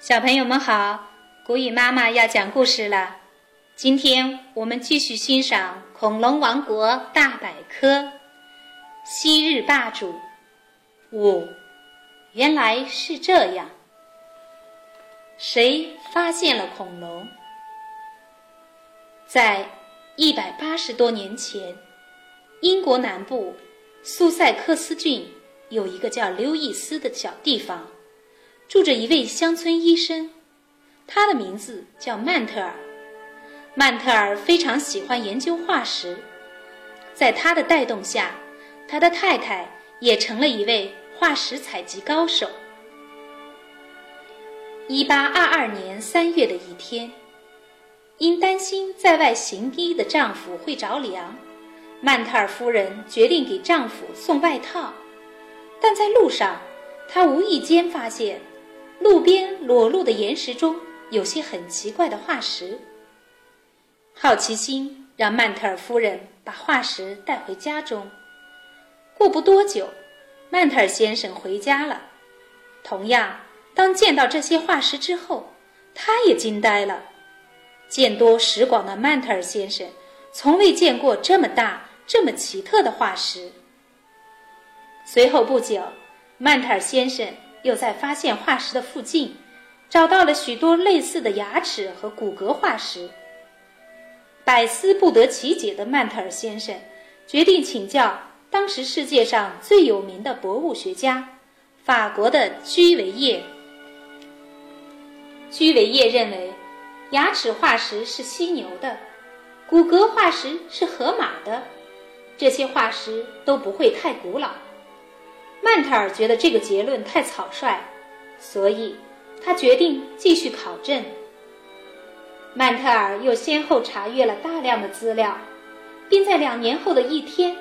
小朋友们好，古语妈妈要讲故事了。今天我们继续欣赏《恐龙王国大百科》：昔日霸主。五，原来是这样。谁发现了恐龙？在一百八十多年前，英国南部苏塞克斯郡有一个叫刘易斯的小地方。住着一位乡村医生，他的名字叫曼特尔。曼特尔非常喜欢研究化石，在他的带动下，他的太太也成了一位化石采集高手。一八二二年三月的一天，因担心在外行医的丈夫会着凉，曼特尔夫人决定给丈夫送外套，但在路上，她无意间发现。路边裸露的岩石中有些很奇怪的化石。好奇心让曼特尔夫人把化石带回家中。过不多久，曼特尔先生回家了。同样，当见到这些化石之后，他也惊呆了。见多识广的曼特尔先生从未见过这么大、这么奇特的化石。随后不久，曼特尔先生。又在发现化石的附近，找到了许多类似的牙齿和骨骼化石。百思不得其解的曼特尔先生决定请教当时世界上最有名的博物学家——法国的居维叶。居维叶认为，牙齿化石是犀牛的，骨骼化石是河马的，这些化石都不会太古老。曼特尔觉得这个结论太草率，所以他决定继续考证。曼特尔又先后查阅了大量的资料，并在两年后的一天，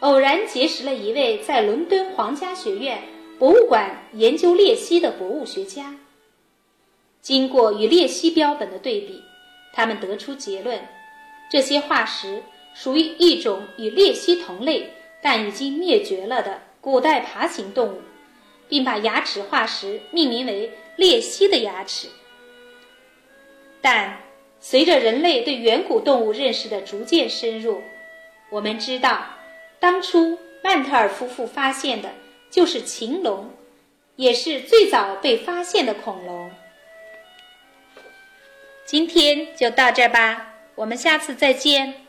偶然结识了一位在伦敦皇家学院博物馆研究鬣蜥的博物学家。经过与鬣蜥标本的对比，他们得出结论：这些化石属于一种与鬣蜥同类但已经灭绝了的。古代爬行动物，并把牙齿化石命名为鬣蜥的牙齿。但随着人类对远古动物认识的逐渐深入，我们知道，当初曼特尔夫妇发现的就是禽龙，也是最早被发现的恐龙。今天就到这吧，我们下次再见。